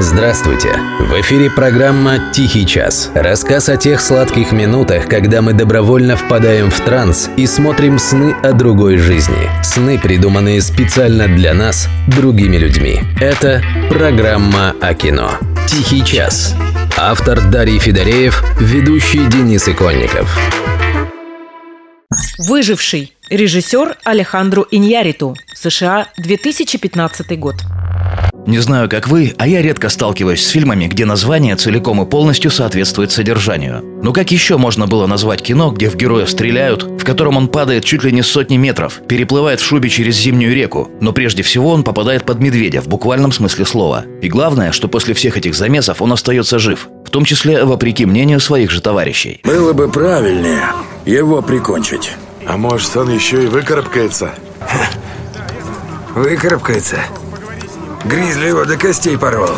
Здравствуйте! В эфире программа «Тихий час». Рассказ о тех сладких минутах, когда мы добровольно впадаем в транс и смотрим сны о другой жизни. Сны, придуманные специально для нас, другими людьми. Это программа о кино. «Тихий час». Автор Дарий Федореев, ведущий Денис Иконников. Выживший. Режиссер Алехандру Иньяриту. США, 2015 год. Не знаю, как вы, а я редко сталкиваюсь с фильмами, где название целиком и полностью соответствует содержанию. Но как еще можно было назвать кино, где в героя стреляют, в котором он падает чуть ли не сотни метров, переплывает в шубе через зимнюю реку, но прежде всего он попадает под медведя в буквальном смысле слова. И главное, что после всех этих замесов он остается жив, в том числе вопреки мнению своих же товарищей. Было бы правильнее его прикончить. А может, он еще и выкарабкается? Выкарабкается? Гризли его до костей порвал.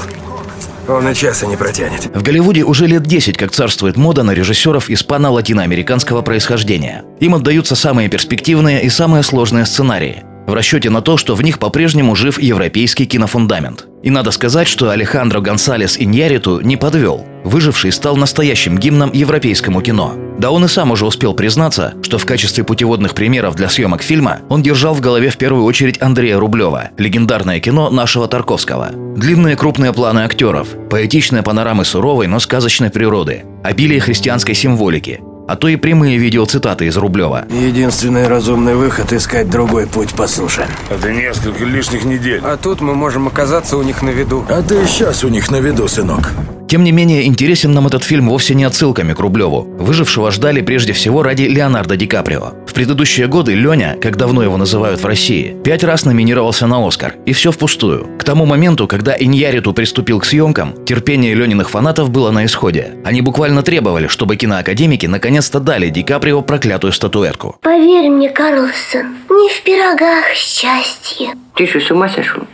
Он и часа не протянет. В Голливуде уже лет 10 как царствует мода на режиссеров испано-латиноамериканского происхождения. Им отдаются самые перспективные и самые сложные сценарии в расчете на то, что в них по-прежнему жив европейский кинофундамент. И надо сказать, что Алехандро Гонсалес Иньяриту не подвел. Выживший стал настоящим гимном европейскому кино. Да он и сам уже успел признаться, что в качестве путеводных примеров для съемок фильма он держал в голове в первую очередь Андрея Рублева, легендарное кино нашего Тарковского. Длинные крупные планы актеров, поэтичные панорамы суровой, но сказочной природы, обилие христианской символики, а то и прямые видеоцитаты из Рублева. Единственный разумный выход – искать другой путь по суше. Это несколько лишних недель. А тут мы можем оказаться у них на виду. А ты сейчас у них на виду, сынок. Тем не менее, интересен нам этот фильм вовсе не отсылками к Рублеву. Выжившего ждали прежде всего ради Леонардо Ди Каприо. В предыдущие годы Леня, как давно его называют в России, пять раз номинировался на Оскар. И все впустую. К тому моменту, когда Иньяриту приступил к съемкам, терпение Лениных фанатов было на исходе. Они буквально требовали, чтобы киноакадемики наконец-то дали Ди Каприо проклятую статуэтку. Поверь мне, Карлсон, не в пирогах счастье. Ты что, с ума сошел?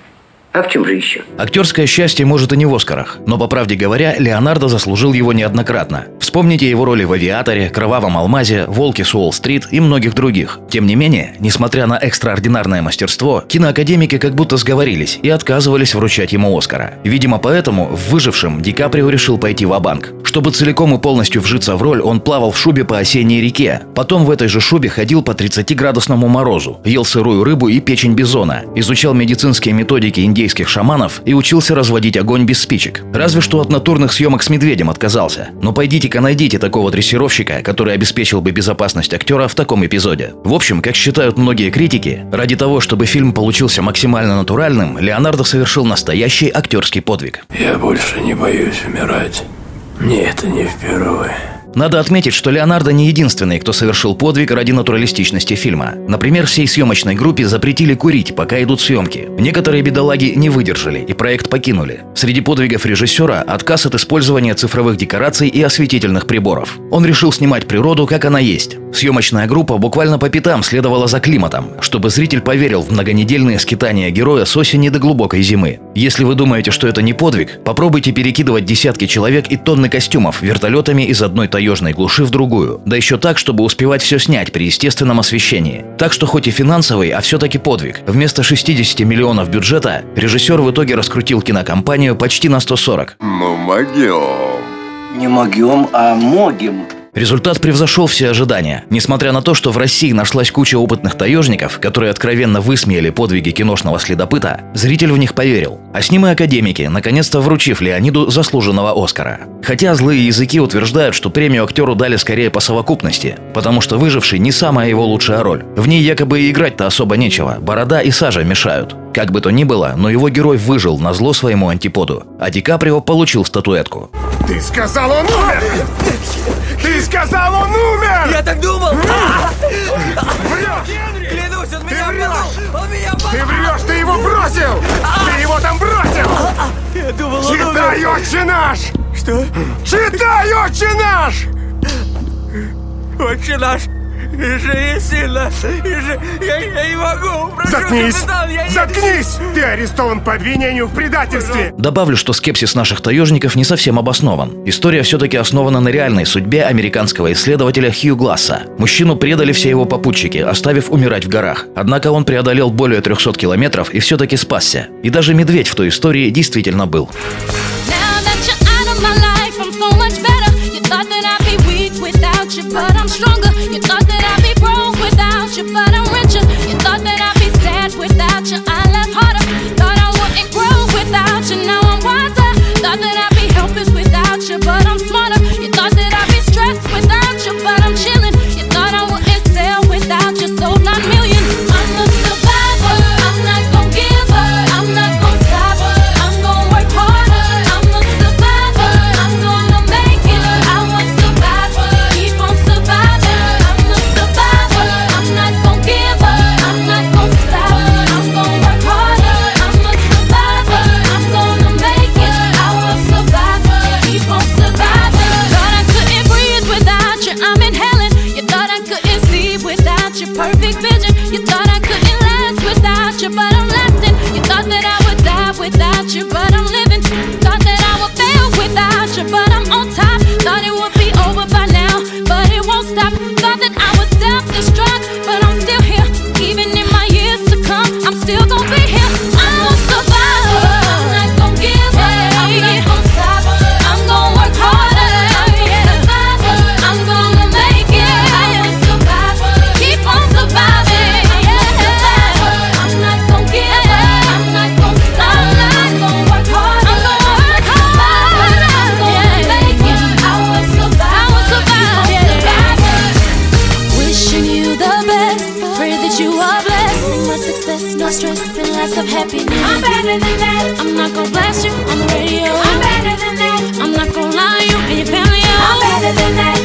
А в чем же еще? Актерское счастье может и не в Оскарах, но, по правде говоря, Леонардо заслужил его неоднократно. Вспомните его роли в «Авиаторе», «Кровавом алмазе», «Волке с Уолл-стрит» и многих других. Тем не менее, несмотря на экстраординарное мастерство, киноакадемики как будто сговорились и отказывались вручать ему Оскара. Видимо, поэтому в «Выжившем» Ди Каприо решил пойти в банк Чтобы целиком и полностью вжиться в роль, он плавал в шубе по осенней реке. Потом в этой же шубе ходил по 30-градусному морозу, ел сырую рыбу и печень бизона, изучал медицинские методики индейских индейских шаманов и учился разводить огонь без спичек. Разве что от натурных съемок с медведем отказался. Но пойдите-ка найдите такого дрессировщика, который обеспечил бы безопасность актера в таком эпизоде. В общем, как считают многие критики, ради того, чтобы фильм получился максимально натуральным, Леонардо совершил настоящий актерский подвиг. Я больше не боюсь умирать. Мне это не впервые. Надо отметить, что Леонардо не единственный, кто совершил подвиг ради натуралистичности фильма. Например, всей съемочной группе запретили курить, пока идут съемки. Некоторые бедолаги не выдержали и проект покинули. Среди подвигов режиссера – отказ от использования цифровых декораций и осветительных приборов. Он решил снимать природу, как она есть. Съемочная группа буквально по пятам следовала за климатом, чтобы зритель поверил в многонедельные скитания героя с осени до глубокой зимы. Если вы думаете, что это не подвиг, попробуйте перекидывать десятки человек и тонны костюмов вертолетами из одной Toyota таежной глуши в другую. Да еще так, чтобы успевать все снять при естественном освещении. Так что хоть и финансовый, а все-таки подвиг. Вместо 60 миллионов бюджета режиссер в итоге раскрутил кинокомпанию почти на 140. Мы могем. Не могем, а могем. Результат превзошел все ожидания. Несмотря на то, что в России нашлась куча опытных таежников, которые откровенно высмеяли подвиги киношного следопыта, зритель в них поверил. А с ним и академики, наконец-то вручив Леониду заслуженного Оскара. Хотя злые языки утверждают, что премию актеру дали скорее по совокупности, потому что «Выживший» не самая его лучшая роль. В ней якобы и играть-то особо нечего, борода и сажа мешают. Как бы то ни было, но его герой выжил на зло своему антиподу, а Ди Каприо получил статуэтку. Ты сказал, он умер! Ты сказал, он умер! Я так думал! Врешь! Клянусь, он меня врешь! Он меня Ты врешь, ты его бросил! Ты его там бросил! Я думал, он Читай, умер! отче наш! Что? Читай, отче наш! Отче наш! И же и сильно! Я, я не могу! Прошу, Заткнись! капитан, я не- Заткнись! Ты арестован по обвинению в предательстве! Добавлю, что скепсис наших таежников не совсем обоснован. История все-таки основана на реальной судьбе американского исследователя Хью Гласса. Мужчину предали все его попутчики, оставив умирать в горах. Однако он преодолел более 300 километров и все-таки спасся. И даже медведь в той истории действительно был. I'm not gonna blast you on the radio. I'm better than that. I'm not gonna lie, you be a failure. I'm better than that.